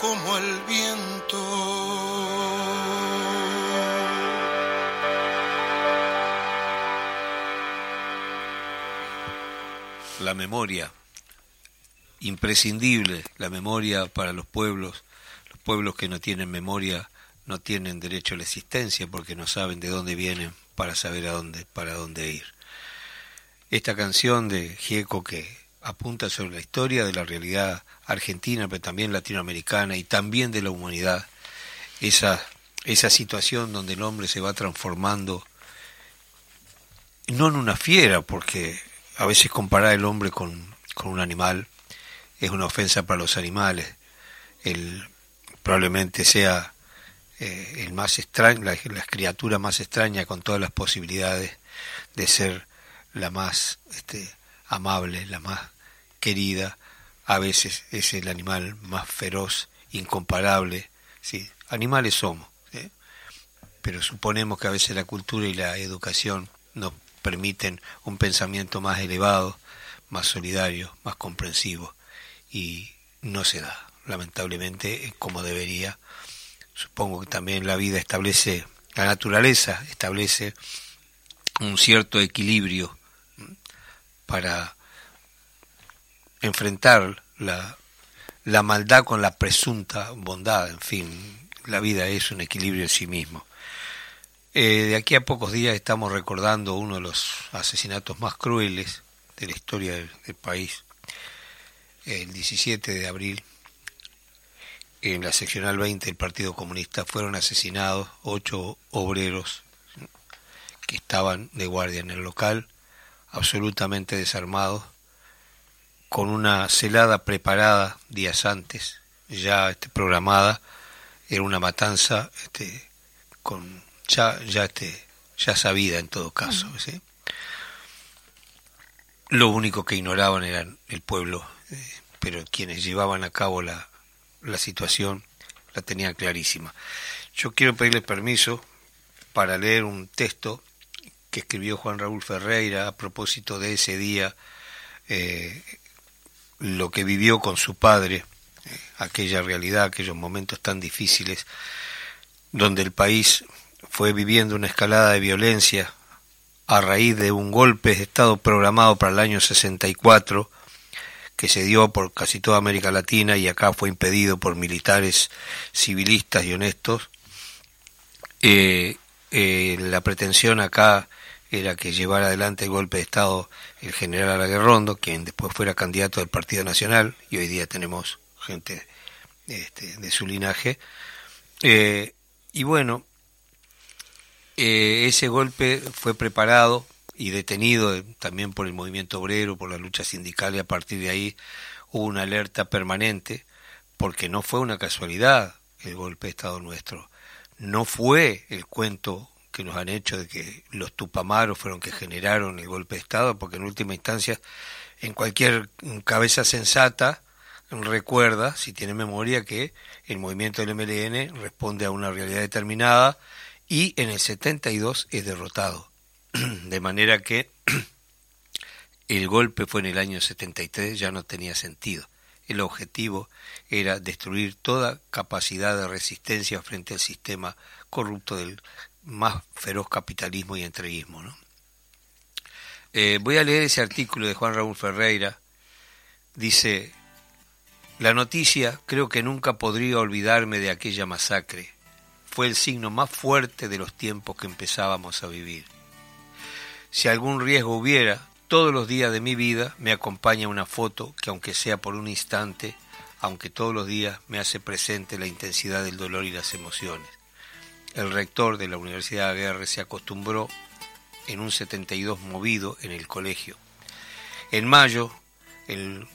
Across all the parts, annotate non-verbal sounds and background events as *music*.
como el viento. la memoria, imprescindible la memoria para los pueblos. Los pueblos que no tienen memoria no tienen derecho a la existencia porque no saben de dónde vienen para saber a dónde, para dónde ir. Esta canción de Gieco que apunta sobre la historia de la realidad argentina, pero también latinoamericana y también de la humanidad, esa, esa situación donde el hombre se va transformando, no en una fiera, porque a veces comparar el hombre con, un animal es una ofensa para los animales. El, probablemente sea eh, el más extraño, la, criatura más extraña con todas las posibilidades de ser la más este, amable, la más querida. A veces es el animal más feroz, incomparable. Sí, animales somos, pero suponemos que a veces la cultura y la educación nos permiten un pensamiento más elevado, más solidario, más comprensivo, y no se da, lamentablemente, como debería. Supongo que también la vida establece, la naturaleza establece un cierto equilibrio para enfrentar la, maldad con la presunta bondad, en fin, la vida es un equilibrio en sí mismo. Eh, de aquí a pocos días estamos recordando uno de los asesinatos más crueles de la historia del, país. El 17 de abril, en la seccional 20 del Partido Comunista, fueron asesinados ocho obreros que estaban de guardia en el local, absolutamente desarmados, con una celada preparada días antes, ya este, programada, era una matanza este, con ya, ya, este, ya sabida en todo caso. Lo único que ignoraban era el pueblo, eh, pero quienes llevaban a cabo la, la situación la tenían clarísima. Yo quiero pedirle permiso para leer un texto que escribió Juan Raúl Ferreira a propósito de ese día, eh, lo que vivió con su padre, aquella realidad, aquellos momentos tan difíciles, donde el país fue viviendo una escalada de violencia a raíz de un golpe de Estado programado para el año 64 que se dio por casi toda América Latina y acá fue impedido por militares civilistas y honestos. Eh, eh, la pretensión acá era que llevara adelante el golpe de Estado el general Alaguerrondo, quien después fuera candidato del Partido Nacional, y hoy día tenemos gente este, de su linaje. Eh, y bueno, eh, ese golpe fue preparado y detenido eh, también por el movimiento obrero, por la lucha sindical y a partir de ahí hubo una alerta permanente porque no fue una casualidad el golpe de Estado nuestro, no fue el cuento que nos han hecho de que los tupamaros fueron que generaron el golpe de Estado, porque en última instancia, en cualquier cabeza sensata, recuerda, si tiene memoria, que el movimiento del MLN responde a una realidad determinada, y en el 72 es derrotado. *clears throat* De manera que *clears throat* el golpe fue en el año 73, ya no tenía sentido. El objetivo era destruir toda capacidad de resistencia frente al sistema corrupto del más feroz capitalismo y entreguismo. ¿no? Eh, voy a leer ese artículo de Juan Raúl Ferreira. Dice, la noticia creo que nunca podría olvidarme de aquella masacre fue el signo más fuerte de los tiempos que empezábamos a vivir. Si algún riesgo hubiera, todos los días de mi vida me acompaña una foto que aunque sea por un instante, aunque todos los días me hace presente la intensidad del dolor y las emociones. El rector de la Universidad de Aguerre se acostumbró en un 72 movido en el colegio. En mayo, el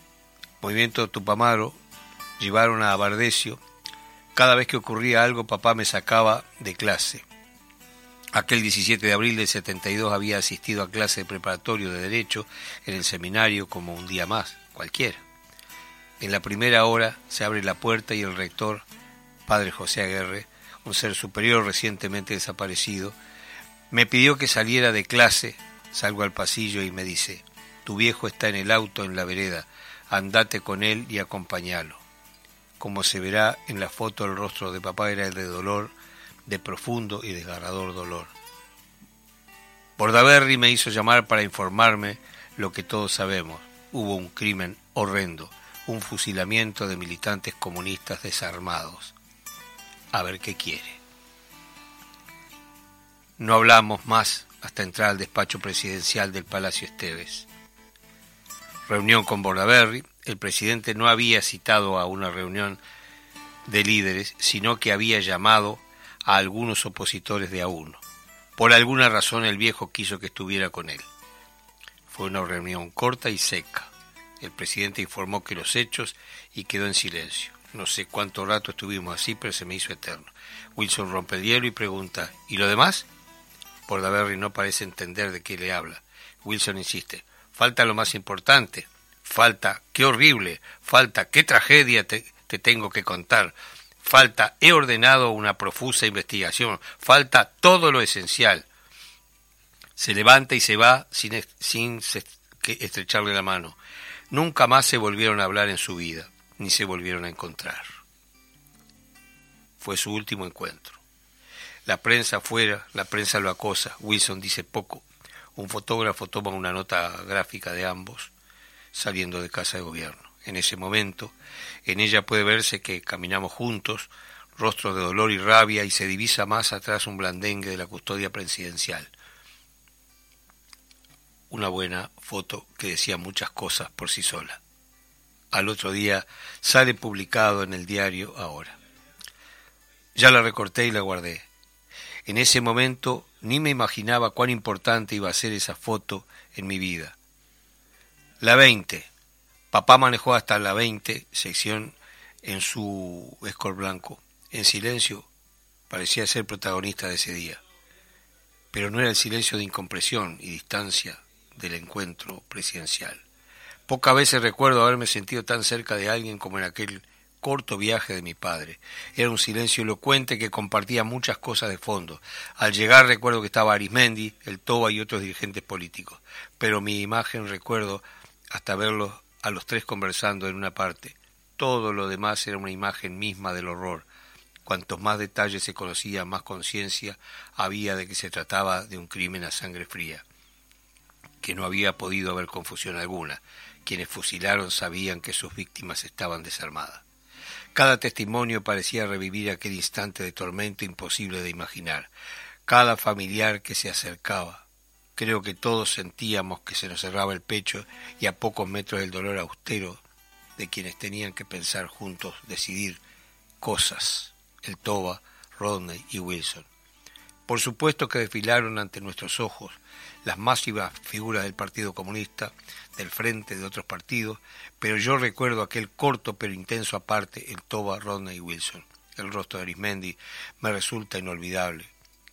movimiento Tupamaro llevaron a Bardesio cada vez que ocurría algo, papá me sacaba de clase. Aquel 17 de abril del 72 había asistido a clase de preparatorio de Derecho en el seminario como un día más, cualquiera. En la primera hora se abre la puerta y el rector, padre José Aguerre, un ser superior recientemente desaparecido, me pidió que saliera de clase, salgo al pasillo y me dice, tu viejo está en el auto en la vereda, andate con él y acompañalo. Como se verá en la foto, el rostro de papá era el de dolor, de profundo y desgarrador dolor. Bordaberry me hizo llamar para informarme lo que todos sabemos. Hubo un crimen horrendo, un fusilamiento de militantes comunistas desarmados. A ver qué quiere. No hablamos más hasta entrar al despacho presidencial del Palacio Esteves. Reunión con Bordaberry. El presidente no había citado a una reunión de líderes, sino que había llamado a algunos opositores de a uno. Por alguna razón el viejo quiso que estuviera con él. Fue una reunión corta y seca. El presidente informó que los hechos y quedó en silencio. No sé cuánto rato estuvimos así, pero se me hizo eterno. Wilson rompe el hielo y pregunta, ¿y lo demás? Pordaberry no parece entender de qué le habla. Wilson insiste, falta lo más importante. Falta, qué horrible, falta, qué tragedia te, te tengo que contar. Falta, he ordenado una profusa investigación. Falta todo lo esencial. Se levanta y se va sin, sin estrecharle la mano. Nunca más se volvieron a hablar en su vida, ni se volvieron a encontrar. Fue su último encuentro. La prensa afuera, la prensa lo acosa. Wilson dice poco. Un fotógrafo toma una nota gráfica de ambos saliendo de casa de gobierno. En ese momento, en ella puede verse que caminamos juntos, rostros de dolor y rabia, y se divisa más atrás un blandengue de la custodia presidencial. Una buena foto que decía muchas cosas por sí sola. Al otro día sale publicado en el diario ahora. Ya la recorté y la guardé. En ese momento ni me imaginaba cuán importante iba a ser esa foto en mi vida. La 20. Papá manejó hasta la 20 sección en su escol blanco. En silencio, parecía ser protagonista de ese día. Pero no era el silencio de incompresión y distancia del encuentro presidencial. Pocas veces recuerdo haberme sentido tan cerca de alguien como en aquel corto viaje de mi padre. Era un silencio elocuente que compartía muchas cosas de fondo. Al llegar recuerdo que estaba Arismendi, el Toba y otros dirigentes políticos. Pero mi imagen recuerdo hasta verlos a los tres conversando en una parte. Todo lo demás era una imagen misma del horror. Cuantos más detalles se conocía, más conciencia había de que se trataba de un crimen a sangre fría, que no había podido haber confusión alguna. Quienes fusilaron sabían que sus víctimas estaban desarmadas. Cada testimonio parecía revivir aquel instante de tormento imposible de imaginar. Cada familiar que se acercaba. Creo que todos sentíamos que se nos cerraba el pecho y a pocos metros del dolor austero de quienes tenían que pensar juntos, decidir cosas. El Toba, Rodney y Wilson. Por supuesto que desfilaron ante nuestros ojos las masivas figuras del Partido Comunista, del frente de otros partidos, pero yo recuerdo aquel corto pero intenso aparte, el Toba, Rodney y Wilson. El rostro de Arismendi me resulta inolvidable,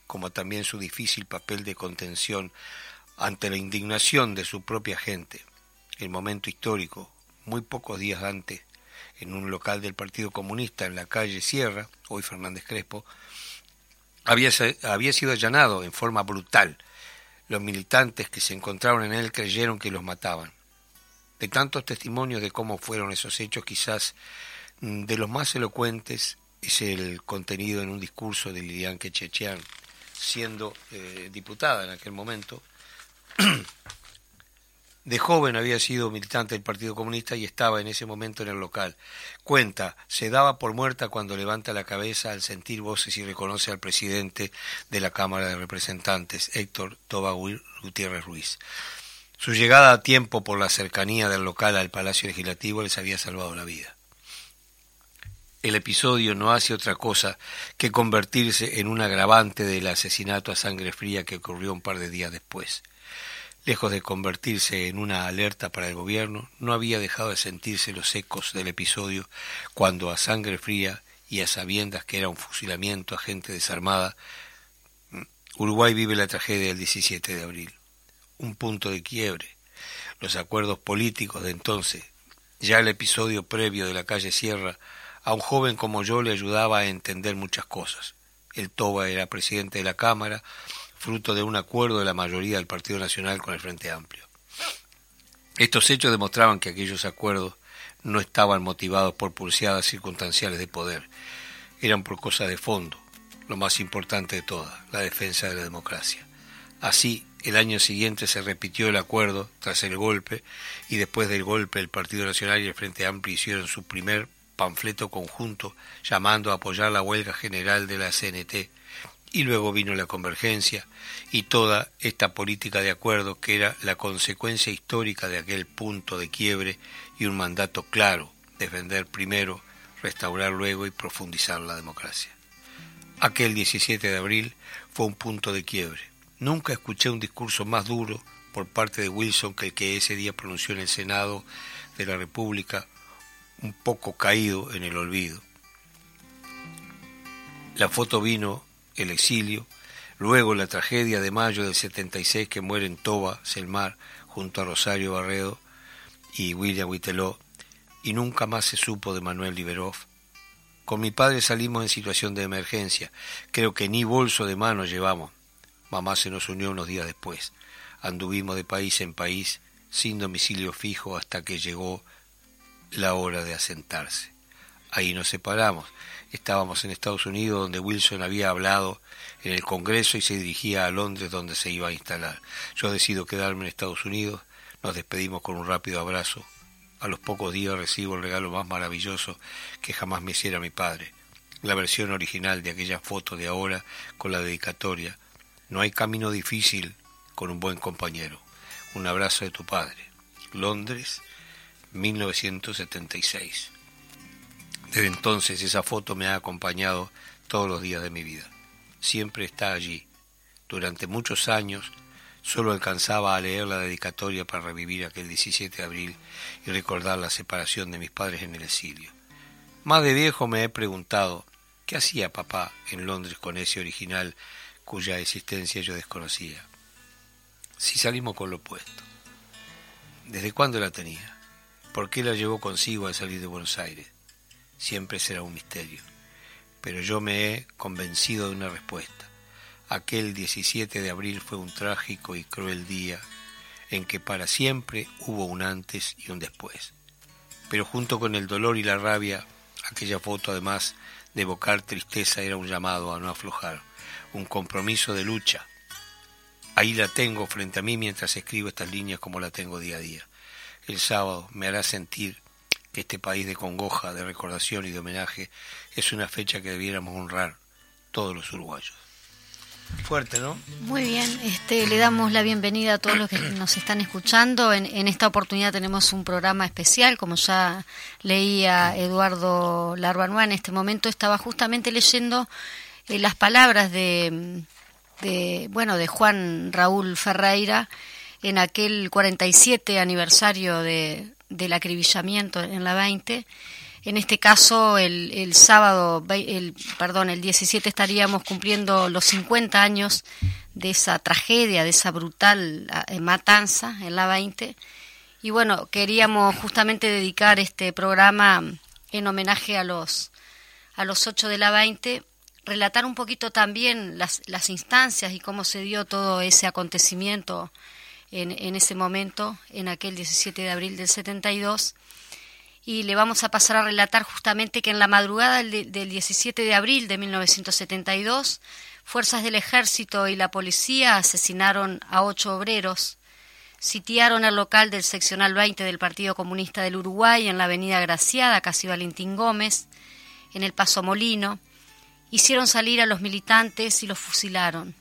como también su difícil papel de contención ante la indignación de su propia gente. El momento histórico, muy pocos días antes, en un local del Partido Comunista en la calle Sierra, hoy Fernández Crespo, había, había sido allanado en forma brutal los militantes que se encontraron en él creyeron que los mataban. De tantos testimonios de cómo fueron esos hechos, quizás mm, de los más elocuentes es el contenido en un discurso de Lilian Quechechean, siendo eh, diputada en aquel momento, *clears throat* de joven había sido militante del Partido Comunista y estaba en ese momento en el local. Cuenta, se daba por muerta cuando levanta la cabeza al sentir voces y reconoce al presidente de la Cámara de Representantes, Héctor Toba Gutiérrez Ruiz. Su llegada a tiempo por la cercanía del local al Palacio Legislativo les había salvado la vida. El episodio no hace otra cosa que convertirse en un agravante del asesinato a sangre fría que ocurrió un par de días después. Lejos de convertirse en una alerta para el gobierno, no había dejado de sentirse los ecos del episodio cuando a sangre fría y a sabiendas que era un fusilamiento a gente desarmada, Uruguay vive la tragedia del 17 de abril, un punto de quiebre. Los acuerdos políticos de entonces, ya el episodio previo de la calle Sierra, a un joven como yo le ayudaba a entender muchas cosas. El Toba era presidente de la Cámara, fruto de un acuerdo de la mayoría del Partido Nacional con el Frente Amplio. Estos hechos demostraban que aquellos acuerdos no estaban motivados por pulseadas circunstanciales de poder, eran por cosas de fondo, lo más importante de todas, la defensa de la democracia. Así, el año siguiente se repitió el acuerdo tras el golpe y después del golpe el Partido Nacional y el Frente Amplio hicieron su primer panfleto conjunto llamando a apoyar la huelga general de la CNT y luego vino la convergencia y toda esta política de acuerdo que era la consecuencia histórica de aquel punto de quiebre y un mandato claro, defender primero, restaurar luego y profundizar la democracia. Aquel 17 de abril fue un punto de quiebre. Nunca escuché un discurso más duro por parte de Wilson que el que ese día pronunció en el Senado de la República, un poco caído en el olvido. La foto vino el exilio, luego la tragedia de mayo del 76 que mueren Toba Selmar junto a Rosario Barredo y William Witeló, y nunca más se supo de Manuel Liberov. Con mi padre salimos en situación de emergencia, creo que ni bolso de mano llevamos. Mamá se nos unió unos días después. Anduvimos de país en país, sin domicilio fijo, hasta que llegó la hora de asentarse. Ahí nos separamos. Estábamos en Estados Unidos, donde Wilson había hablado en el Congreso y se dirigía a Londres, donde se iba a instalar. Yo decido quedarme en Estados Unidos. Nos despedimos con un rápido abrazo. A los pocos días recibo el regalo más maravilloso que jamás me hiciera mi padre. La versión original de aquella foto de ahora con la dedicatoria. No hay camino difícil con un buen compañero. Un abrazo de tu padre. Londres, 1976. Desde entonces esa foto me ha acompañado todos los días de mi vida. Siempre está allí. Durante muchos años solo alcanzaba a leer la dedicatoria para revivir aquel 17 de abril y recordar la separación de mis padres en el exilio. Más de viejo me he preguntado qué hacía papá en Londres con ese original cuya existencia yo desconocía. Si salimos con lo opuesto. ¿Desde cuándo la tenía? ¿Por qué la llevó consigo al salir de Buenos Aires? Siempre será un misterio. Pero yo me he convencido de una respuesta. Aquel 17 de abril fue un trágico y cruel día en que para siempre hubo un antes y un después. Pero junto con el dolor y la rabia, aquella foto además de evocar tristeza era un llamado a no aflojar, un compromiso de lucha. Ahí la tengo frente a mí mientras escribo estas líneas como la tengo día a día el sábado me hará sentir que este país de congoja, de recordación y de homenaje es una fecha que debiéramos honrar todos los uruguayos. Fuerte, ¿no? Muy bien, este, le damos la bienvenida a todos los que nos están escuchando. En, esta oportunidad tenemos un programa especial, como ya leía Eduardo Larbanoa, en este momento estaba justamente leyendo eh, las palabras de, de, bueno, de Juan Raúl Ferreira, en aquel 47 aniversario de, del acribillamiento en la 20. En este caso, el, el sábado, el, perdón, el 17 estaríamos cumpliendo los 50 años de esa tragedia, de esa brutal eh, matanza en la 20. Y bueno, queríamos justamente dedicar este programa en homenaje a los, a los 8 de la 20, relatar un poquito también las, las instancias y cómo se dio todo ese acontecimiento en, en ese momento, en aquel 17 de abril del 72 y le vamos a pasar a relatar justamente que en la madrugada del, 17 de abril de 1972, fuerzas del ejército y la policía asesinaron a ocho obreros, sitiaron el local del seccional 20 del Partido Comunista del Uruguay en la avenida Graciada, casi Valentín Gómez, en el Paso Molino, hicieron salir a los militantes y los fusilaron.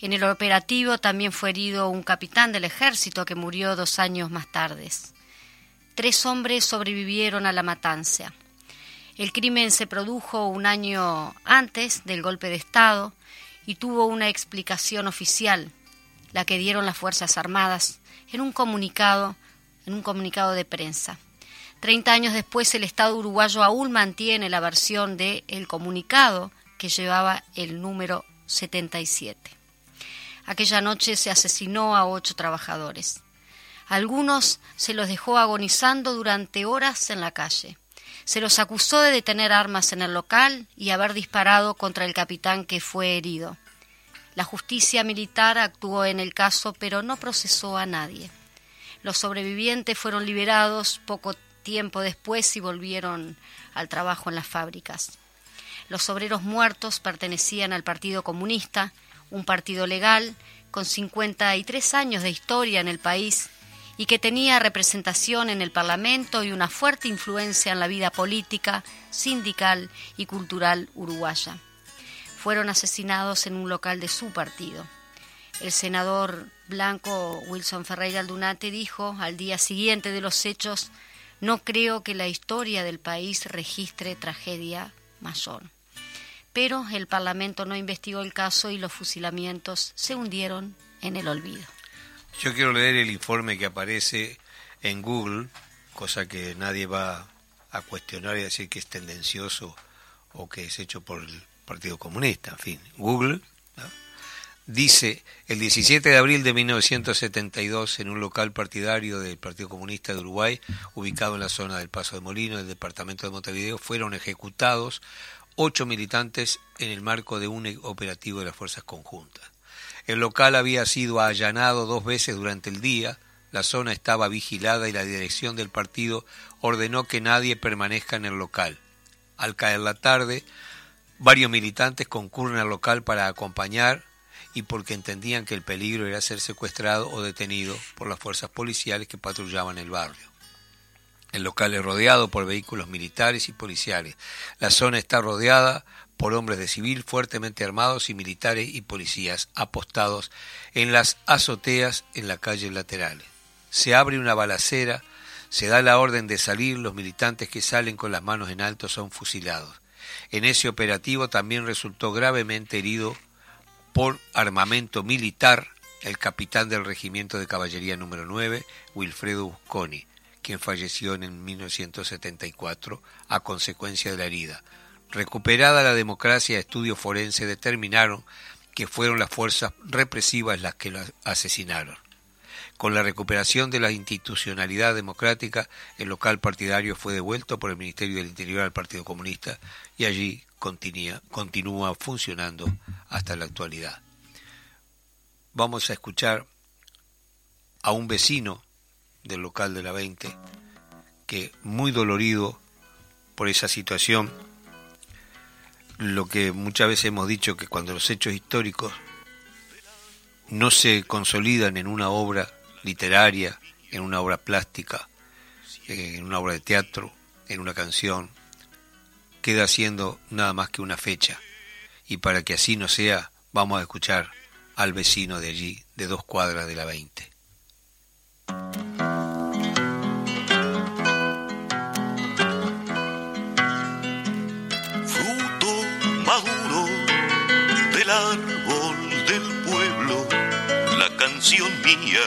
En el operativo también fue herido un capitán del ejército que murió dos años más tarde. Tres hombres sobrevivieron a la matanza. El crimen se produjo un año antes del golpe de Estado y tuvo una explicación oficial, la que dieron las Fuerzas Armadas en un comunicado, en un comunicado de prensa. Treinta años después, el Estado uruguayo aún mantiene la versión de el comunicado que llevaba el número 77. Aquella noche se asesinó a ocho trabajadores. Algunos se los dejó agonizando durante horas en la calle. Se los acusó de tener armas en el local y haber disparado contra el capitán que fue herido. La justicia militar actuó en el caso, pero no procesó a nadie. Los sobrevivientes fueron liberados poco tiempo después y volvieron al trabajo en las fábricas. Los obreros muertos pertenecían al Partido Comunista, un partido legal con 53 años de historia en el país y que tenía representación en el Parlamento y una fuerte influencia en la vida política, sindical y cultural uruguaya. Fueron asesinados en un local de su partido. El senador blanco Wilson Ferreira Aldunate dijo al día siguiente de los hechos, no creo que la historia del país registre tragedia mayor. Pero el Parlamento no investigó el caso y los fusilamientos se hundieron en el olvido. Yo quiero leer el informe que aparece en Google, cosa que nadie va a cuestionar y decir que es tendencioso o que es hecho por el Partido Comunista. En fin, Google dice el 17 de abril de 1972 en un local partidario del Partido Comunista de Uruguay, ubicado en la zona del Paso de Molino, del departamento de Montevideo, fueron ejecutados ocho militantes en el marco de un operativo de las fuerzas conjuntas. El local había sido allanado dos veces durante el día, la zona estaba vigilada y la dirección del partido ordenó que nadie permanezca en el local. Al caer la tarde, varios militantes concurren al local para acompañar y porque entendían que el peligro era ser secuestrado o detenido por las fuerzas policiales que patrullaban el barrio. El local es rodeado por vehículos militares y policiales. La zona está rodeada por hombres de civil fuertemente armados y militares y policías apostados en las azoteas en la calle laterales. Se abre una balacera, se da la orden de salir, los militantes que salen con las manos en alto son fusilados. En ese operativo también resultó gravemente herido por armamento militar el capitán del regimiento de caballería número 9, Wilfredo Busconi, quien falleció en 1974 a consecuencia de la herida. Recuperada la democracia, estudios forenses determinaron que fueron las fuerzas represivas las que lo asesinaron. Con la recuperación de la institucionalidad democrática, el local partidario fue devuelto por el Ministerio del Interior al Partido Comunista y allí continúa, continúa funcionando hasta la actualidad. Vamos a escuchar a un vecino del local de la 20 que muy dolorido por esa situación lo que muchas veces hemos dicho que cuando los hechos históricos no se consolidan en una obra literaria, en una obra plástica, en una obra de teatro, en una canción, queda siendo nada más que una fecha. Y para que así no sea, vamos a escuchar al vecino de allí, de dos cuadras de la 20. Árbol del pueblo, la canción mía,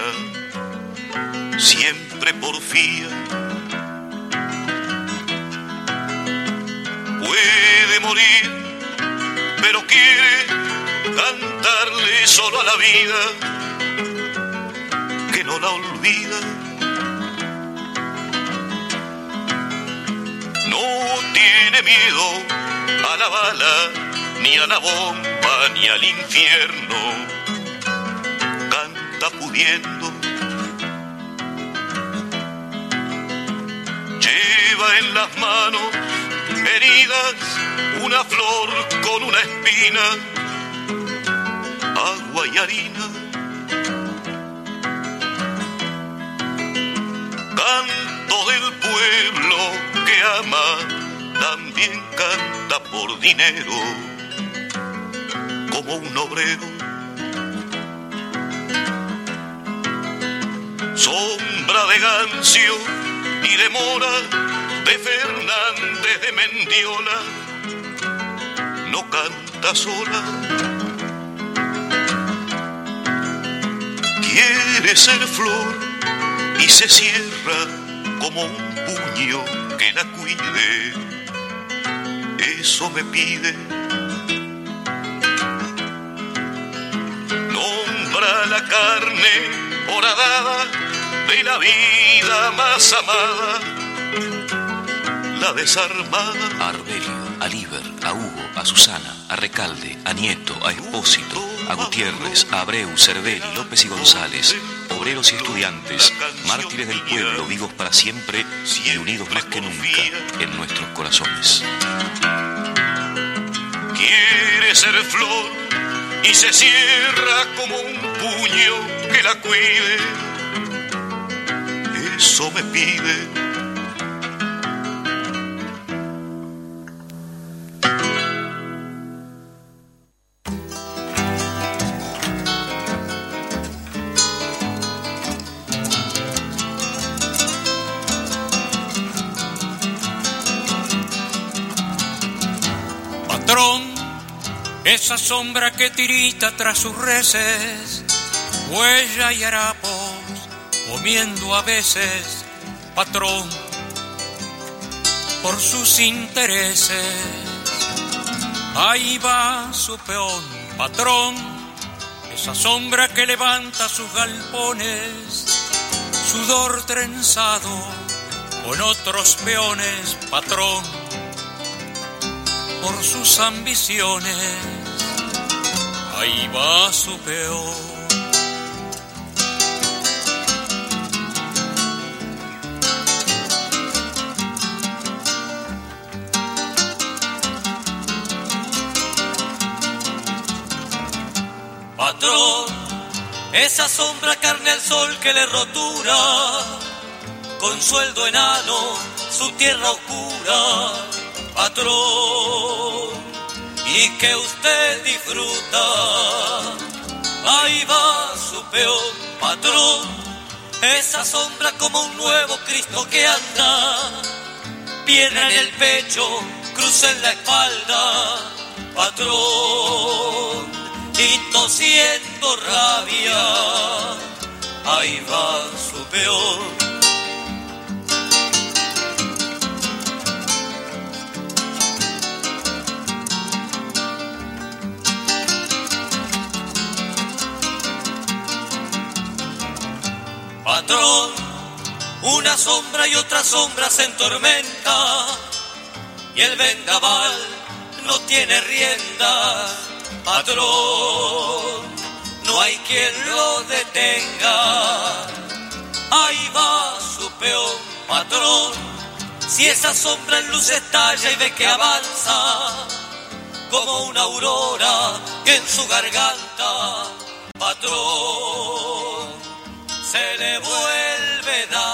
siempre porfía. Puede morir, pero quiere cantarle solo a la vida, que no la olvida. No tiene miedo a la bala ni a la bomba ni al infierno, canta pudiendo. Lleva en las manos heridas una flor con una espina, agua y harina. Canto del pueblo que ama, también canta por dinero como un obrero. Sombra de Gancio y de Mora, de Fernández de Mendiola, no canta sola. Quiere ser flor y se cierra como un puño que la cuide. Eso me pide carne horadada de la vida más amada, la desarmada. A Arbelio, a Liber, a Hugo, a Susana, a Recalde, a Nieto, a Espósito, a Gutiérrez, a Abreu, Cervelli, López y González, obreros y estudiantes, mártires del pueblo, vivos para siempre y unidos más que nunca en nuestros corazones. Quiere ser flor y se cierra como un puño que la cuide. Eso me pide. Patrón, esa sombra que tirita tras sus reces, huella y harapos, comiendo a veces, patrón, por sus intereses. Ahí va su peón, patrón, esa sombra que levanta sus galpones, sudor trenzado con otros peones, patrón, por sus ambiciones. Ahí va su peón. Esa sombra carne al sol que le rotura, con sueldo enano, su tierra oscura, patrón, y que usted disfruta. Ahí va su peón, patrón, esa sombra como un nuevo Cristo que anda, pierna en el pecho, cruz en la espalda, patrón y tosiendo rabia, ahí va su peor. Patrón, una sombra y otra sombra se entormenta y el vendaval no tiene rienda patrón, no hay quien lo detenga. Ahí va su peón, patrón, si esa sombra en luz estalla y ve que avanza, como una aurora en su garganta, patrón, se le vuelve daga.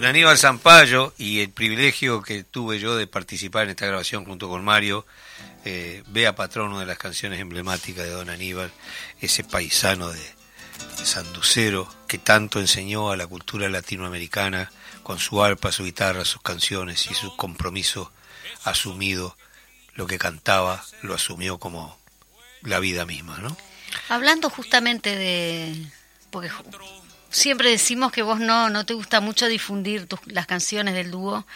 Don Aníbal Zampayo y el privilegio que tuve yo de participar en esta grabación junto con Mario, eh, Vea Patrón, una de las canciones emblemáticas de Don Aníbal, ese paisano de, de Sanducero que tanto enseñó a la cultura latinoamericana con su arpa, su guitarra, sus canciones y su compromiso asumido, lo que cantaba lo asumió como la vida misma, ¿no? Hablando justamente de... siempre decimos que vos no, no te gusta mucho difundir tus, las canciones del dúo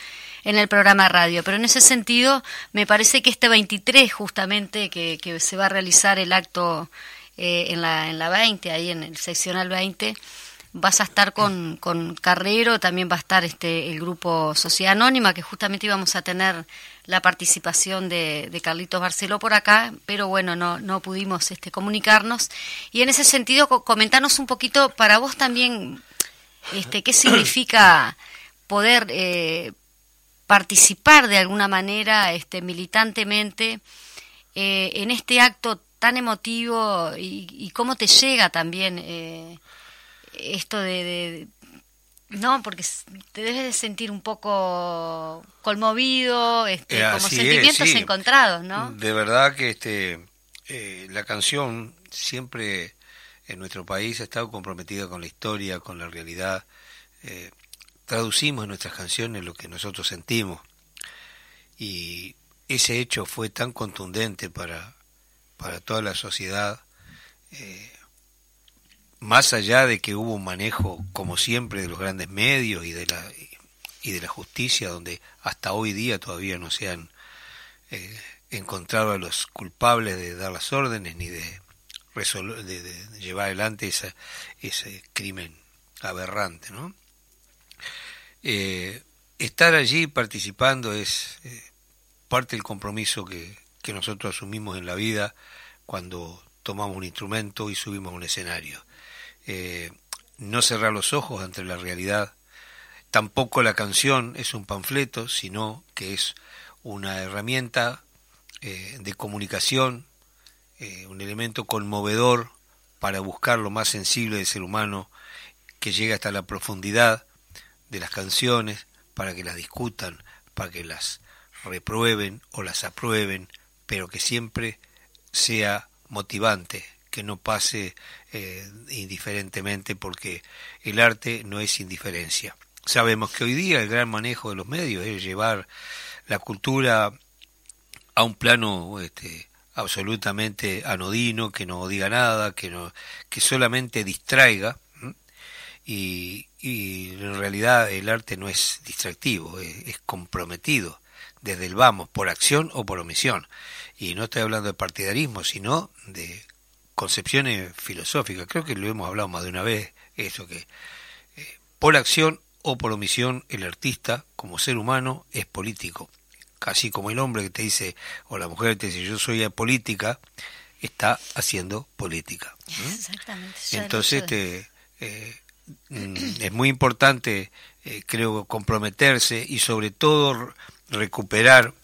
en el programa radio, pero en ese sentido me parece que este 23 justamente que, que se va a realizar el acto eh, en, la, en la 20, ahí en el seccional 20, vas a estar con, con Carrero, también va a estar este el grupo Sociedad Anónima, que justamente íbamos a tener la participación de, Carlitos Barceló por acá, pero bueno, no, no pudimos este, comunicarnos. Y en ese sentido, co- comentanos un poquito para vos también, este, qué significa poder eh, participar de alguna manera, este, militantemente, eh, en este acto tan emotivo y, y cómo te llega también eh, esto de, de- no porque te debes de sentir un poco conmovido este, Eh, como es, sentimientos sí. encontrados no De verdad que este eh, la canción siempre en nuestro país ha estado comprometida con la historia, con la realidad. Eh, traducimos en nuestras canciones lo que nosotros sentimos. Y ese hecho fue tan contundente para, para toda la sociedad. eh, más allá de que hubo un manejo, como siempre, de los grandes medios y de la, y de la justicia, donde hasta hoy día todavía no se han eh, encontrado a los culpables de dar las órdenes ni de, de, llevar adelante esa, ese crimen aberrante, ¿no? Eh, estar allí participando es eh, parte del compromiso que, que nosotros asumimos en la vida cuando tomamos un instrumento y subimos a un escenario. Eh, no cerrar los ojos ante la realidad. Tampoco la canción es un panfleto, sino que es una herramienta eh, de comunicación, eh, un elemento conmovedor para buscar lo más sensible del ser humano, que llega hasta la profundidad de las canciones, para que las discutan, para que las reprueben o las aprueben, pero que siempre sea motivante, que no pase eh, indiferentemente, porque el arte no es indiferencia. Sabemos que hoy día el gran manejo de los medios es llevar la cultura a un plano este, absolutamente anodino, que no diga nada, que no, que solamente distraiga, y, y, en realidad el arte no es distractivo, es comprometido desde el vamos, por acción o por omisión y no estoy hablando de partidarismo, sino de concepciones filosóficas. Creo que lo hemos hablado más de una vez, eso que eh, por acción o por omisión el artista como ser humano es político. Así como el hombre que te dice, o la mujer que te dice yo soy política, está haciendo política. Exactamente. Entonces este, eh, mm, es muy importante, eh, creo, comprometerse y sobre todo recuperar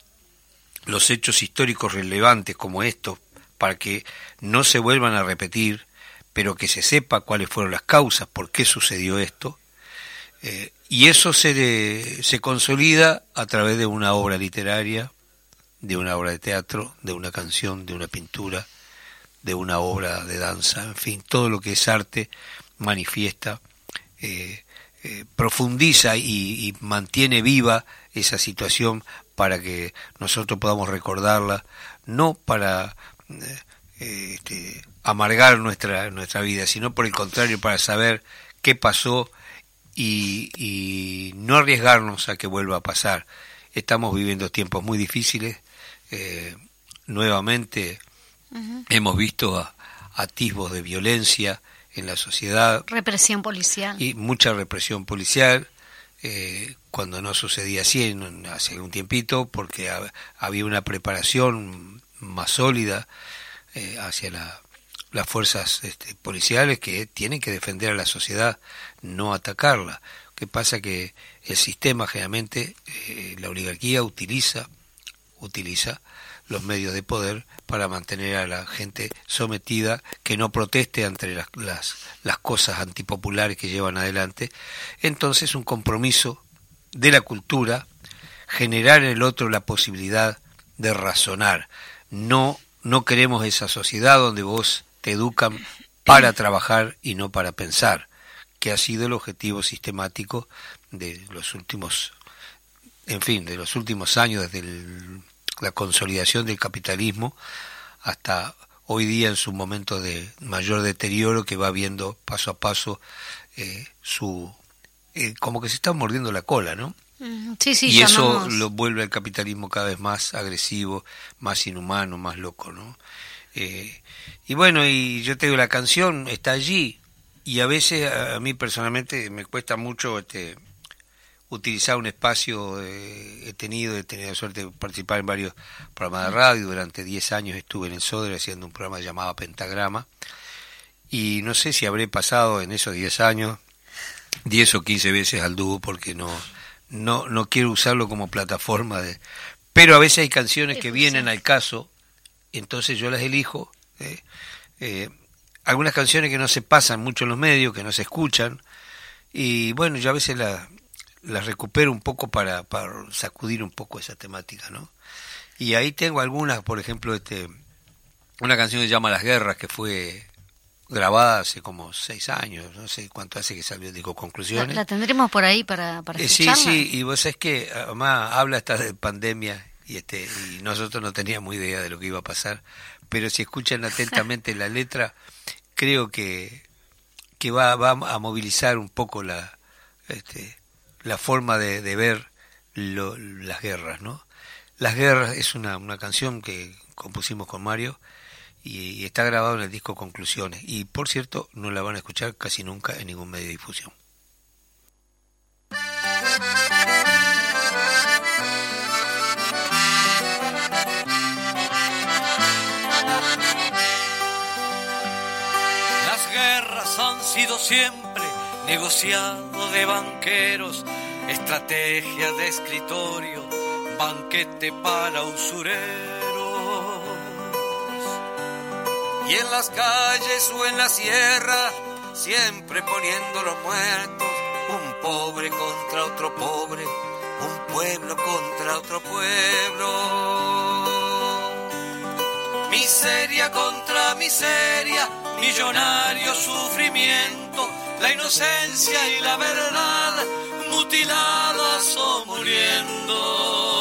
los hechos históricos relevantes como estos para que no se vuelvan a repetir, pero que se sepa cuáles fueron las causas, por qué sucedió esto, eh, y eso se, se consolida a través de una obra literaria, de una obra de teatro, de una canción, de una pintura, de una obra de danza, en fin, todo lo que es arte manifiesta, eh, eh, profundiza y, mantiene viva esa situación para que nosotros podamos recordarla, no para este, amargar nuestra, nuestra vida, sino por el contrario, para saber qué pasó y, no arriesgarnos a que vuelva a pasar. Estamos viviendo tiempos muy difíciles, eh, nuevamente hemos visto atisbos de violencia en la sociedad. Represión policial. Y mucha represión policial. Eh, cuando no sucedía así hace un tiempito, porque había una preparación más sólida eh, hacia las fuerzas este, policiales que tienen que defender a la sociedad, no atacarla. ¿Qué pasa? Que el sistema generalmente, eh, la oligarquía utiliza, utiliza los medios de poder para mantener a la gente sometida, que no proteste ante las, las, las cosas antipopulares que llevan adelante. Entonces un compromiso de la cultura, generar en el otro la posibilidad de razonar. No, no queremos esa sociedad donde vos te educan para trabajar y no para pensar, que ha sido el objetivo sistemático de los últimos, en fin, de los últimos años, desde la consolidación del capitalismo hasta hoy día en su momento de mayor deterioro que va viendo paso a paso eh, su eh, como que se está mordiendo la cola, ¿no? Sí, sí, y eso lo vuelve al capitalismo cada vez más agresivo, más inhumano, más loco, ¿no? Eh, y bueno, y yo te digo, la canción está allí y a veces a, mí personalmente me cuesta mucho este utilizar un espacio, eh, he tenido, he tenido la suerte de participar en varios programas de radio, durante 10 años estuve en el Sodre haciendo un programa llamado Pentagrama, y no sé si habré pasado en esos 10 años 10 o 15 veces al dúo porque no, no, no quiero usarlo como plataforma de... Pero a veces hay canciones que vienen al caso, entonces yo las elijo. ¿eh? Eh, algunas canciones que no se pasan mucho en los medios, que no se escuchan, y bueno, yo a veces las recupero un poco para, para sacudir un poco esa temática, ¿no? Y ahí tengo algunas, por ejemplo, este, una canción que se llama Las Guerras, que fue grabada hace como seis años, no sé cuánto hace que salió, digo, conclusiones. La, tendremos por ahí para, para eh, Sí, sí, y vos sabés que además habla esta de pandemia y este y nosotros no teníamos idea de lo que iba a pasar, pero si escuchan atentamente la letra, creo que que va, va a movilizar un poco la, este, la forma de, de ver las guerras, ¿no? Las guerras es una, una canción que compusimos con Mario y, está grabado en el disco Conclusiones. Y por cierto, no la van a escuchar casi nunca en ningún medio de difusión. Las guerras han sido siempre negociado de banqueros, estrategia de escritorio, banquete para usureros y en las calles o en la sierra, siempre poniendo los muertos, un pobre contra otro pobre, un pueblo contra otro pueblo. Miseria contra miseria, millonario sufrimiento, la inocencia y la verdad mutiladas o muriendo.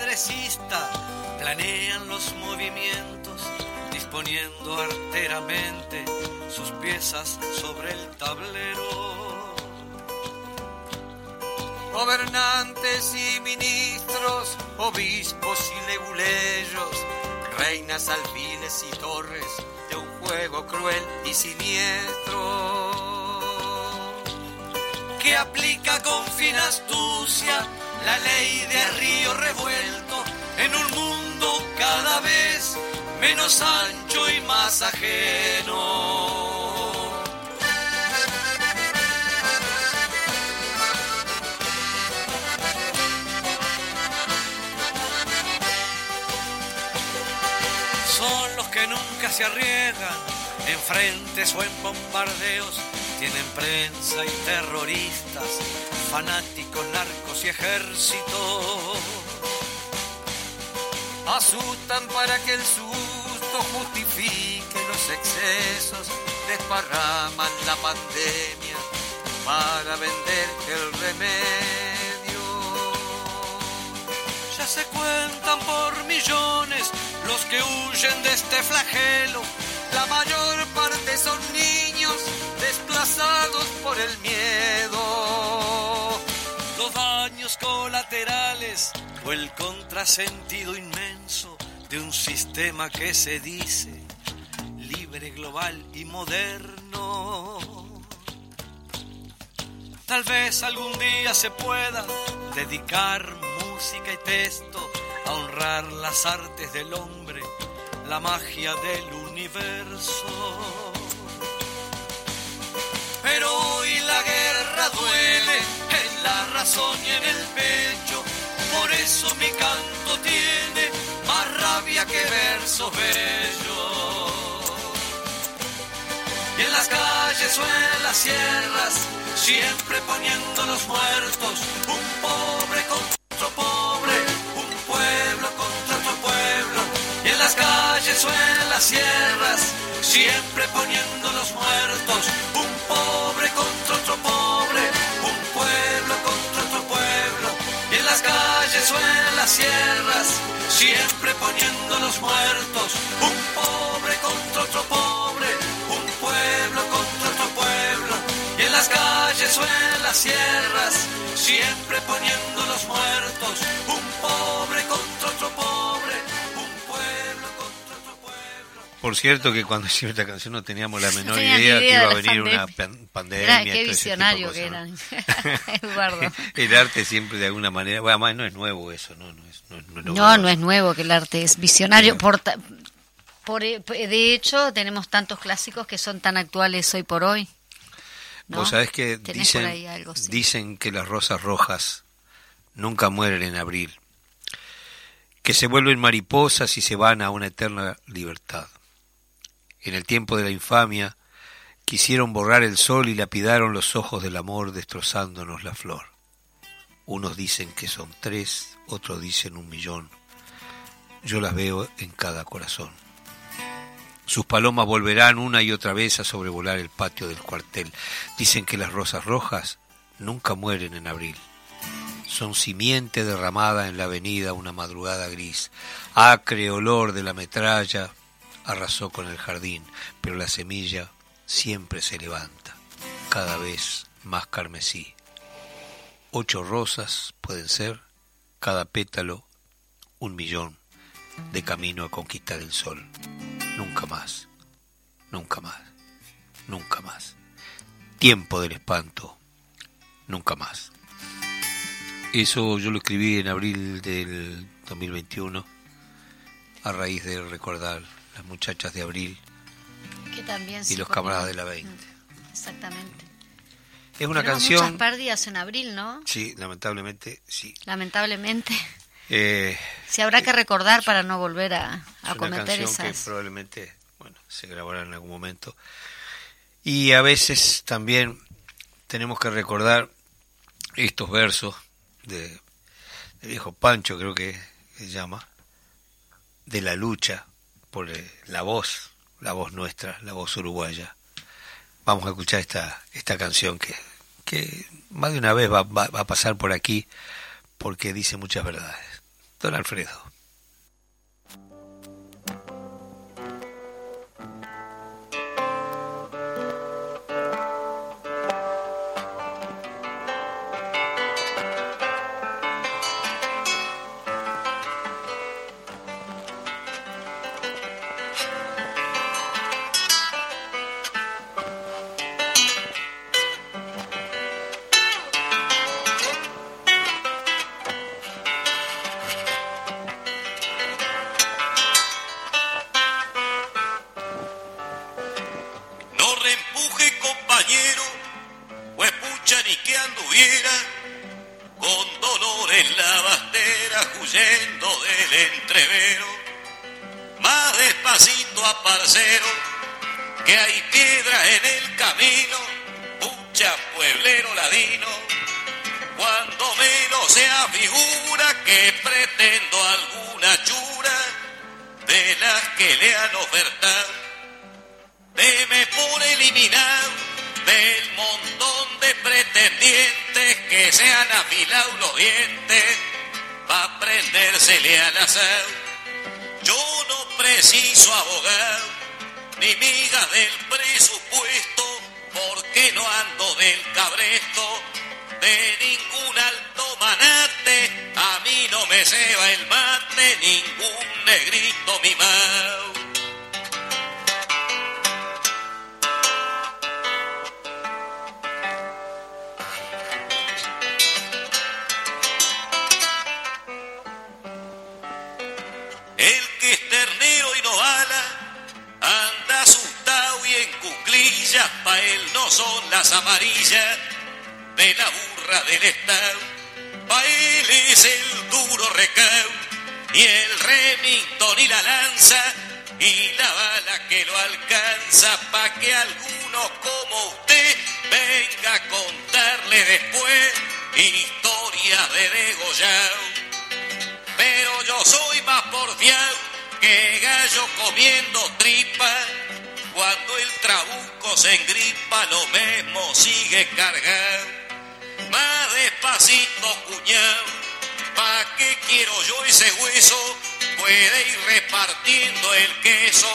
Ajedrecista planean los movimientos, disponiendo arteramente sus piezas sobre el tablero. Gobernantes y ministros, obispos y leguleyos, reinas, alfiles y torres de un juego cruel y siniestro que aplica con fin astucia la ley de río revuelto en un mundo cada vez menos ancho y más ajeno. Son los que nunca se arriesgan en frentes o en bombardeos tienen prensa y terroristas, fanáticos, narcos y ejércitos. Asustan para que el susto justifique los excesos, desparraman la pandemia para vender el remedio. Ya se cuentan por millones los que huyen de este flagelo, la mayor parte son niños desplazados por el miedo. Colaterales o el contrasentido inmenso de un sistema que se dice libre, global y moderno. Tal vez algún día se pueda dedicar música y texto a honrar las artes del hombre, la magia del universo la razón y en el pecho. Por eso mi canto tiene más rabia que versos bellos. Y en las calles o las sierras, siempre poniendo los muertos, un pobre contra otro pobre, un pueblo contra otro pueblo. Y en las calles o las sierras, siempre poniendo los muertos, un pobre contra otro pobre, en las sierras, siempre poniendo los muertos, un pobre contra otro pobre, un pueblo contra otro pueblo, y en las calles en las sierras, siempre poniendo los muertos, un pobre contra otro pobre, Por cierto que cuando *laughs* hicimos esta canción no teníamos la menor idea, que iba a venir una pandemia. qué visionario que eran, *laughs* *laughs* Eduardo. el arte siempre de alguna manera, bueno, además no es nuevo eso, no, no es, no, no, no, es nuevo que el arte es visionario. Por, por, de hecho, tenemos tantos clásicos que son tan actuales hoy por hoy. Vos sabés que dicen, dicen que las rosas rojas nunca mueren en abril, que se vuelven mariposas y se van a una eterna libertad en el tiempo de la infamia, quisieron borrar el sol y lapidaron los ojos del amor destrozándonos la flor. Unos dicen que son tres, otros dicen un millón. Yo las veo en cada corazón. Sus palomas volverán una y otra vez a sobrevolar el patio del cuartel. Dicen que las rosas rojas nunca mueren en abril. Son simiente derramada en la avenida una madrugada gris. Acre olor de la metralla arrasó con el jardín, pero la semilla siempre se levanta, cada vez más carmesí. Ocho rosas pueden ser, cada pétalo un millón de camino a conquistar el sol. Nunca más, nunca más, nunca más. Tiempo del espanto, nunca más. Eso yo lo escribí en abril del 2021 a raíz de recordar las muchachas de abril que también y los camaradas de la 20. Exactamente. Es una Tenemos canción... Muchas pérdidas en abril, ¿no? Sí, lamentablemente, sí. Lamentablemente. Eh, Se habrá que recordar para no volver a, a es una cometer canción que esas. probablemente, bueno, se grabará en algún momento. Y a veces también tenemos que recordar estos versos de, de viejo Pancho, creo que se llama, de la lucha por eh, la voz, la voz nuestra, la voz uruguaya. Vamos a escuchar esta, esta canción que, que más de una vez va, va- va a pasar por aquí porque dice muchas verdades. Don Alfredo. Compañero, pues pucha ni que anduviera con dolor en la bastera, huyendo del entrevero. Más despacito a parcero, que hay piedras en el camino, pucha pueblero ladino. Cuando menos se afigura que pretendo alguna chura de las que le han ofertado. Deme por eliminar del montón de pretendientes que se han afilado los dientes para prendérsele al azar. Yo no preciso abogado ni miga del presupuesto porque no ando del cabresto de ningún alto manate. A mí no me ceba el mate ningún negrito. El cuclillas, pa' él no son las amarillas de la burra del Estado. Pa' él es el duro recao y el Remington y la lanza y la bala que lo alcanza pa' que alguno como usted venga a contarle después historias de degollado pero yo soy más porfiado que gallo comiendo tripa. Cuando el trabuco se engripa, lo mismo sigue cargado. Más despacito, cuñado, ¿pa' qué quiero yo ese hueso? Puede ir repartiendo el queso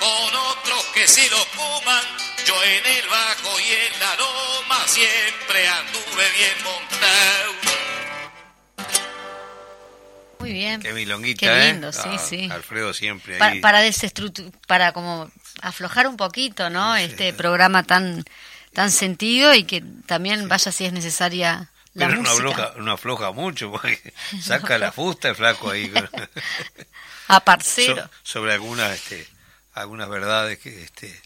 con otros que se lo coman. Yo en el bajo y en la loma siempre anduve bien montado. Muy bien. Qué milonguita, Qué lindo, ¿eh? sí, Ah, sí. Alfredo siempre ahí. para desestructu- para como aflojar un poquito, ¿no? Este programa tan tan sentido y que también vaya si es necesaria la Pero no afloja, no afloja mucho porque *laughs* *laughs* saca la fusta el flaco ahí *laughs* A parcero. so- sobre algunas este, algunas verdades que este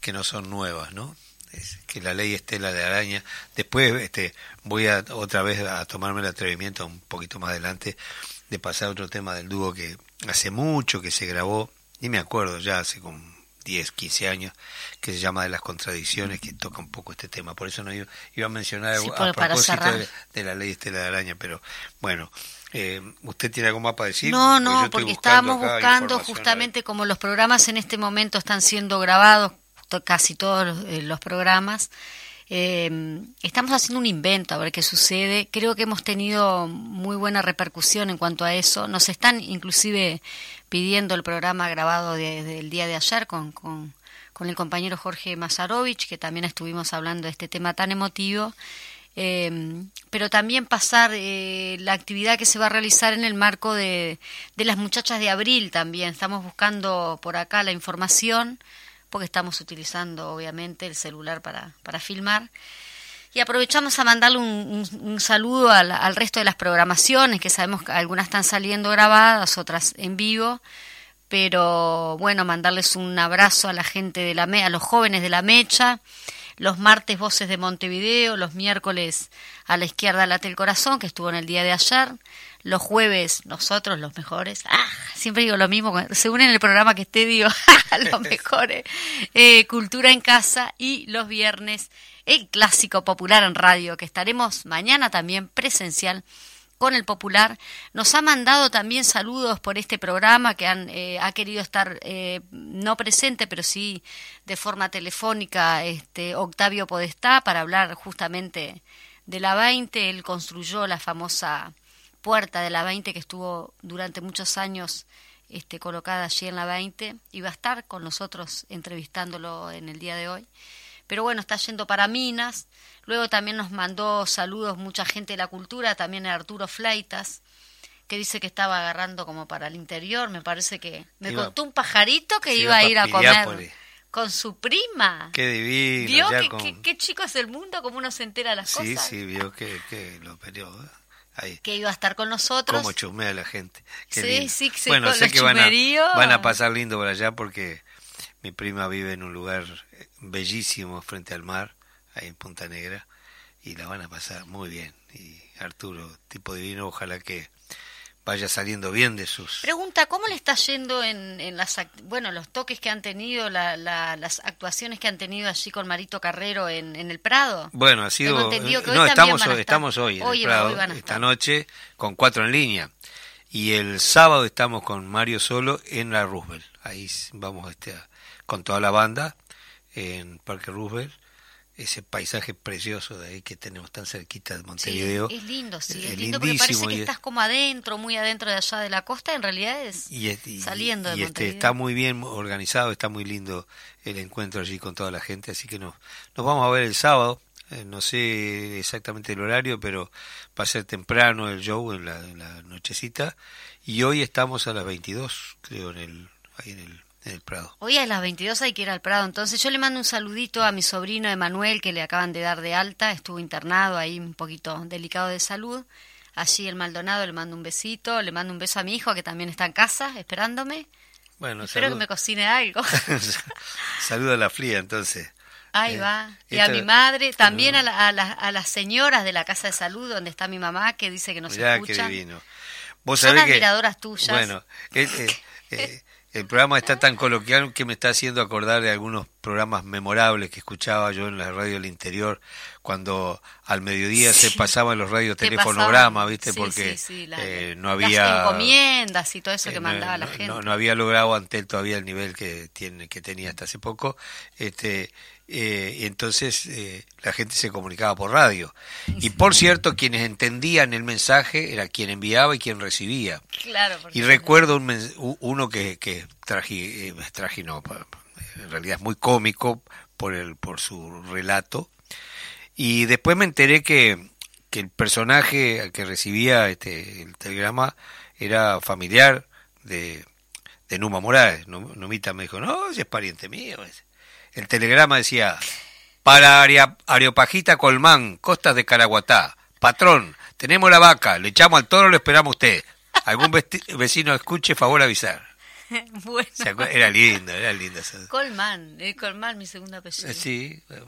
que no son nuevas, ¿no? Es que la ley estela de araña. Después este voy a otra vez a tomarme el atrevimiento un poquito más adelante de pasar a otro tema del dúo que hace mucho que se grabó, ni me acuerdo ya hace como 10, 15 años, que se llama De las contradicciones, que toca un poco este tema. Por eso no iba, iba a mencionar Sí, a propósito de, de la ley Estela de Araña, pero bueno, eh, ¿usted tiene algo más para decir? No, no, porque estábamos buscando justamente como los programas en este momento están siendo grabados, casi todos los, eh, los programas, Eh, estamos haciendo un invento a ver qué sucede. Creo que hemos tenido muy buena repercusión en cuanto a eso. Nos están inclusive pidiendo el programa grabado del día de ayer con, con, con, el compañero Jorge Mazarovich, que también estuvimos hablando de este tema tan emotivo. Eh, pero también pasar eh, la actividad que se va a realizar en el marco de, de las muchachas de abril también. Estamos buscando por acá la información porque estamos utilizando obviamente el celular para, para filmar. Y aprovechamos a mandarle un, saludo al, al, resto de las programaciones, que sabemos que algunas están saliendo grabadas, otras en vivo, pero bueno, mandarles un abrazo a la gente de la a los jóvenes de la Mecha, los martes Voces de Montevideo, los miércoles a la izquierda Late el Corazón, que estuvo en el día de ayer, los jueves nosotros los mejores, ah, siempre digo lo mismo, según en el programa que esté digo *laughs* los mejores, eh, Cultura en Casa y los viernes el clásico popular en radio, que estaremos mañana también presencial con el Popular. Nos ha mandado también saludos por este programa que han, eh, ha querido estar eh, no presente, pero sí de forma telefónica, este, Octavio Podestá, para hablar justamente de la 20. Él construyó la famosa puerta de la 20 que estuvo durante muchos años este, colocada allí en la 20 y va a estar con nosotros entrevistándolo en el día de hoy. Pero bueno, está yendo para Minas. Luego también nos mandó saludos mucha gente de la cultura, también Arturo Flaitas, que dice que estaba agarrando como para el interior. Me parece que me contó un pajarito que iba, a ir a comer con su prima. Qué divino. ¿Vio que, qué, chico es el mundo? Como uno se entera de las cosas. Sí, sí, vio que, que lo peleó. Ahí. Que iba a estar con nosotros. Como chumea la gente. sí, sí, sí, bueno, sé que van a, van a pasar lindo por allá porque mi prima vive en un lugar bellísimo frente al mar, ahí en Punta Negra, y la van a pasar muy bien. Y Arturo, tipo divino, ojalá que vaya saliendo bien de sus... Pregunta, ¿cómo le está yendo en, en las, bueno, los toques que han tenido, la, las actuaciones que han tenido allí con Marito Carrero en, en el Prado? Bueno, ha sido... no, estamos, hoy, estamos hoy en el Prado, esta noche, con cuatro en línea. Y el sábado estamos con Mario Solo en la Roosevelt. Ahí vamos este, con toda la banda en Parque Roosevelt, ese paisaje precioso de ahí que tenemos tan cerquita de Montevideo. es lindo, sí, es, lindo porque parece que estás como adentro, muy adentro de allá de la costa, en realidad es saliendo de y este, está muy bien organizado, está muy lindo el encuentro allí con toda la gente, así que nos, nos vamos a ver el sábado, eh, no sé exactamente el horario, pero va a ser temprano el show en la, en la nochecita, y hoy estamos a las 22, creo, en el, ahí en el Prado. Hoy a las 22 hay que ir al Prado, entonces yo le mando un saludito a mi sobrino Emanuel que le acaban de dar de alta, estuvo internado ahí un poquito delicado de salud. Allí el Maldonado le mando un besito, le mando un beso a mi hijo que también está en casa esperándome. Bueno, Espero que me cocine algo. *laughs* Saludo a la fría entonces. Ahí eh, va. Y a mi madre, también a, a, a, las señoras de la casa de salud donde está mi mamá que dice que nos Mirá, qué divino. ¿Vos Son admiradoras tuyas. Bueno, eh, *laughs* el programa está tan coloquial que me está haciendo acordar de algunos programas memorables que escuchaba yo en la radio del interior cuando al mediodía se pasaban los radiotelefonogramas, ¿viste? Porque eh, no había las encomiendas y todo eso que eh, mandaba la gente. No, había logrado ante él todavía el nivel que tiene que tenía hasta hace poco. Este eh, y entonces la gente se comunicaba por radio. Y por cierto, quienes entendían el mensaje era quien enviaba y quien recibía. Claro, y recuerdo un, uno que, que traje, traje no, en realidad es muy cómico por, el, por su relato. Y después me enteré que, que el personaje que recibía este, el telegrama era familiar de, de Numa Morales. Numita me dijo, no, es pariente mío. El telegrama decía, para Areopajita Colmán, costas de Caraguatá. Patrón, tenemos la vaca, le echamos al toro, lo esperamos usted. Algún vecino escuche, favor avisar. *laughs* bueno. Era lindo, era lindo. Colman, eh, Colman, mi segundo apellido. Sí, eh,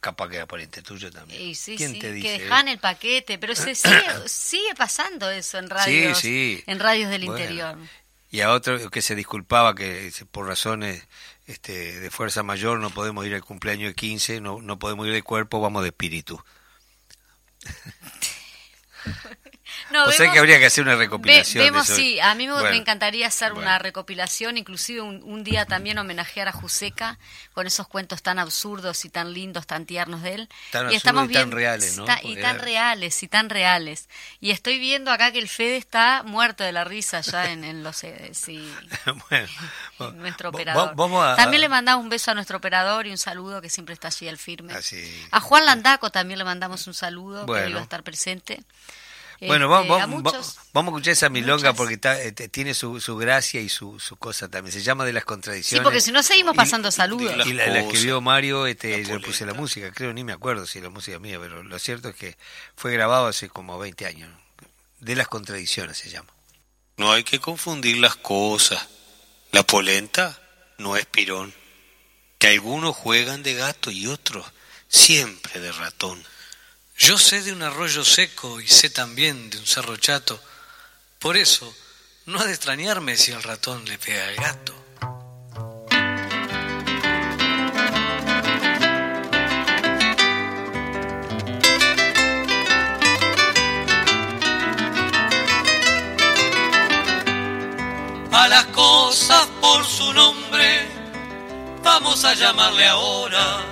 capaz que era pariente tuyo también. sí, ¿Quién te dice? Que dejan el paquete, pero se *coughs* sigue, sigue pasando eso en radios, en radios del interior. Y a otro que se disculpaba que por razones este, de fuerza mayor no podemos ir al cumpleaños de 15, no, no podemos ir de cuerpo, vamos de espíritu. *laughs* No, o sea vemos- que habría que hacer una recopilación. Ve- vemos, de eso. sí, a mí me, encantaría hacer bueno. una recopilación, inclusive un, un día también homenajear a Juseca con esos cuentos tan absurdos y tan lindos, tan tiernos de él. Tan y estamos y tan reales, ¿no? está- y tan era- reales, y tan reales. Y estoy viendo acá que el Fede está muerto de la risa ya en, en los... eh, sí, *laughs* bueno, *laughs* en nuestro operador. vamos a- También le mandamos un beso a nuestro operador y un saludo que siempre está allí al firme. Así. A Juan Landaco también le mandamos un saludo, que iba a estar presente. Bueno, Este, vamos, a vamos, muchos- vamos a escuchar esa milonga muchas- porque está- eh, te- tiene su, su gracia y su, su cosa también. Se llama de las Sí, contradicciones. porque si no seguimos Y- pasando saludos. Y la, la cosas, escribió Mario, este, la yo le puse la música, creo, ni me acuerdo si la música es mía, pero lo cierto es que fue grabado hace como 20 años. De las contradicciones se llama. No hay que confundir las cosas. La polenta no es pirón. Que algunos juegan de gato y otros siempre de ratón. Yo sé de un arroyo seco y sé también de un cerro chato. Por eso, no ha de extrañarme si el ratón le pega al gato. a las cosas por su nombre, vamos a llamarle ahora,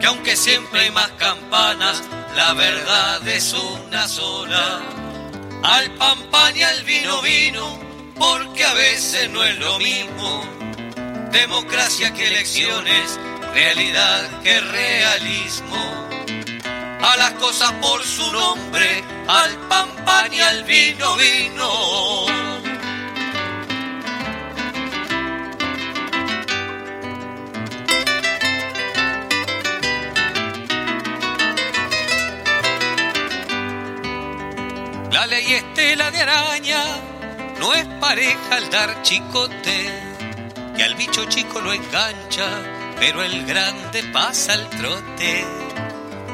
que aunque siempre hay más campanas, la verdad es una sola. Al pan pan y al vino vino, porque a veces no es lo mismo. Democracia que elecciones, realidad que realismo. A las cosas por su nombre, al pan pan y al vino vino. La ley estela de araña no es pareja al dar chicote, que al bicho chico lo engancha, pero el grande pasa al trote.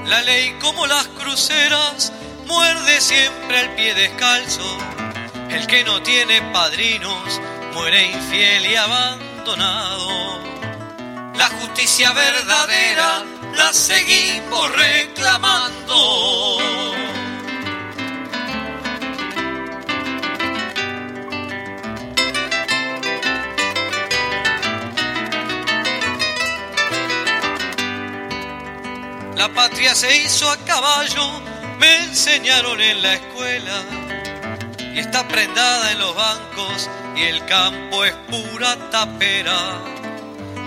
La ley como las cruceras muerde siempre al pie descalzo. El que no tiene padrinos muere infiel y abandonado. La justicia verdadera la seguimos reclamando. La patria se hizo a caballo, me enseñaron en la escuela. Y está prendada en los bancos y el campo es pura tapera.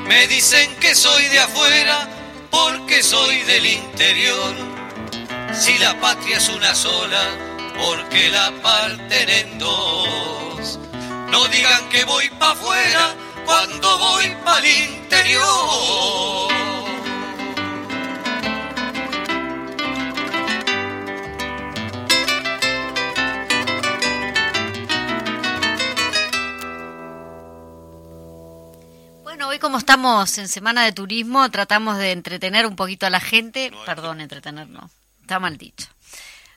Me dicen que soy de afuera porque soy del interior. Si la patria es una sola, porque la parten en dos. No digan que voy pa' afuera cuando voy pa'l interior. Hoy como estamos en Semana de Turismo, tratamos de entretener un poquito a la gente. Perdón, entretener no, está mal dicho.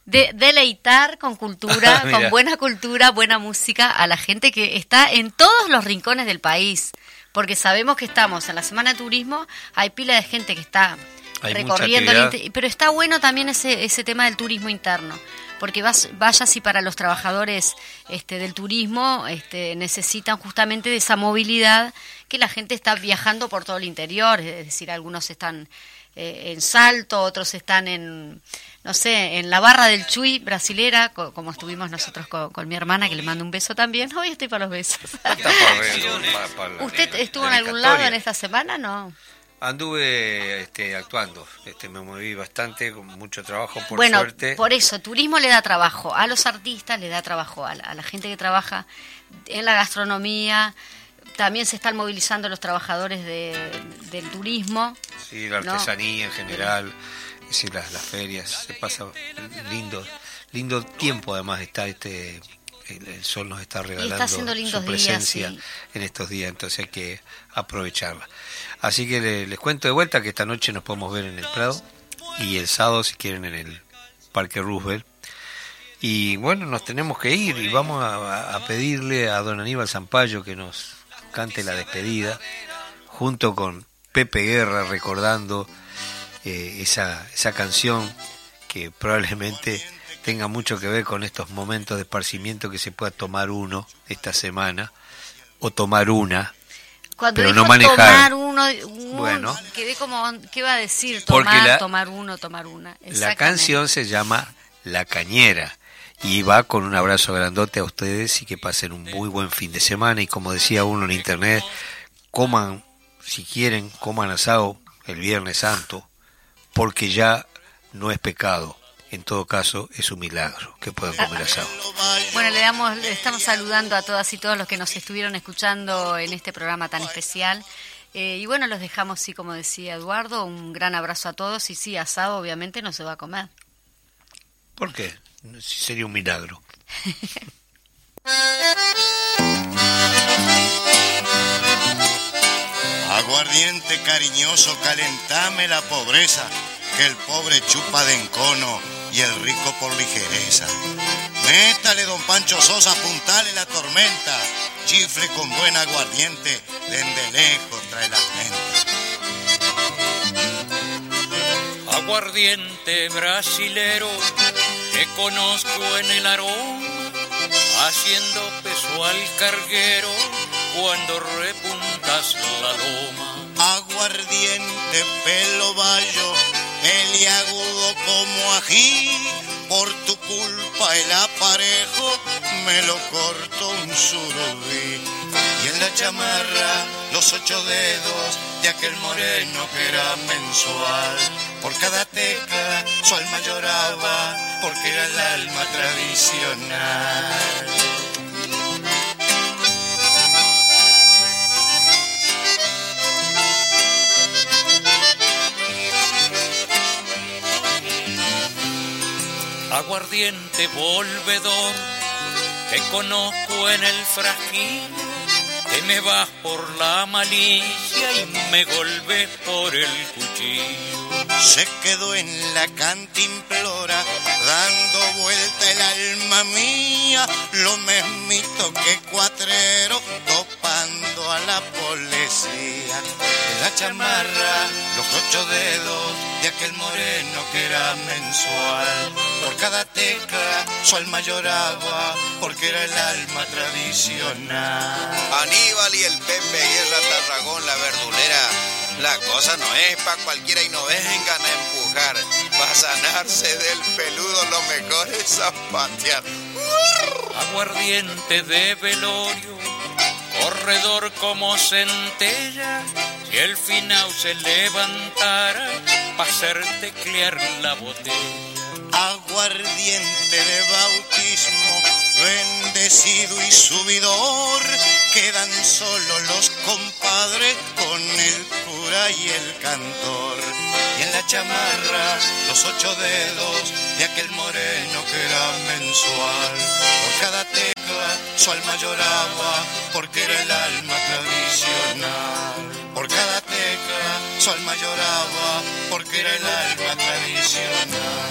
De deleitar con cultura, *laughs* Mira. con buena cultura, buena música a la gente que está en todos los rincones del país. Porque sabemos que estamos en la Semana de Turismo, hay pila de gente que está Hay mucha recorriendo, el pero está bueno también ese, ese tema del turismo interno, porque vas, vaya si para los trabajadores este, del turismo este, necesitan justamente de esa movilidad que la gente está viajando por todo el interior, es decir, algunos están eh, en Salto, otros están en, no sé, en la barra del Chuy brasilera, co- como estuvimos nosotros co- con, mi hermana, que le mando un beso también. Hoy estoy para los besos. *laughs* ¿Usted estuvo en algún lado en esta semana? No. Anduve este, actuando, este, me moví bastante, con mucho trabajo, por bueno, suerte. por eso, turismo le da trabajo a los artistas, le da trabajo a la, a la gente que trabaja en la gastronomía, también se están movilizando los trabajadores de- del turismo. Sí, la ¿no? artesanía en general, es decir, las, las ferias, se pasa lindo, lindo tiempo además está este, el, el sol nos está regalando haciendo lindos su días, presencia sí. en estos días, entonces hay que aprovecharla. Así que le- les cuento de vuelta que esta noche nos podemos ver en el Prado y el sábado si quieren en el Parque Roosevelt. Y bueno, nos tenemos que ir y vamos a, a pedirle a don Aníbal Zampayo que nos cante la despedida junto con Pepe Guerra recordando eh, esa, esa canción que probablemente tenga mucho que ver con estos momentos de esparcimiento que se pueda tomar uno esta semana o tomar una Cuando pero dijo no manejar. tomar uno, un- Bueno. quedé como, ¿qué va a decir? Tomar, la- tomar uno, tomar una. La canción se llama La Cañera y va con un abrazo grandote a ustedes y que pasen un muy buen fin de semana y como decía uno en internet, coman, si quieren, coman asado el Viernes Santo porque ya no es pecado. En todo caso, es un milagro que puedan comer asado. Bueno, le damos, le estamos saludando a todas y todos los que nos estuvieron escuchando en este programa tan especial. Eh, y bueno, los dejamos, sí, como decía Eduardo, un gran abrazo a todos. Y sí, asado obviamente no se va a comer. ¿Por qué? Si Sería un milagro. *laughs* Aguardiente cariñoso, calentame la pobreza, que el pobre chupa de encono y el rico por ligereza. Métale, don Pancho Sosa, apuntale la tormenta, chifle con buen aguardiente, desde lejos trae la gente. Aguardiente brasilero que conozco en el aroma, haciendo peso al carguero cuando repuntas la loma. Aguardiente, pelo bayo, peliagudo como ají, por tu culpa el aparejo me lo cortó un surubí. Y en la chamarra los ocho dedos de aquel moreno que era mensual. Por cada tecla su alma lloraba porque era el alma tradicional. Aguardiente volvedor que conozco en el frasquillo, que me vas por la malicia y me golpes por el cuchillo. Se quedó en la cantimplora, dando vuelta el alma mía, lo mismito que cuatrero, a la policía. En la chamarra, los ocho dedos de aquel moreno que era mensual. Por cada tecla, su alma lloraba, porque era el alma tradicional. Aníbal y el Pepe Guerra Tarragón, la verdulera. La cosa no es pa' cualquiera y no vengan a empujar. Para sanarse del peludo lo mejor es zapatear. Aguardiente de velorio, corredor como centella, si el final se levantara para hacer teclear la botella. aguardiente de bautismo, bendecido y subidor, quedan solo los compadres con el cura y el cantor. Y en la chamarra los ocho dedos de aquel moreno que era mensual. Por cada su alma lloraba porque era el alma tradicional. Por cada tecla, su alma lloraba porque era el alma tradicional.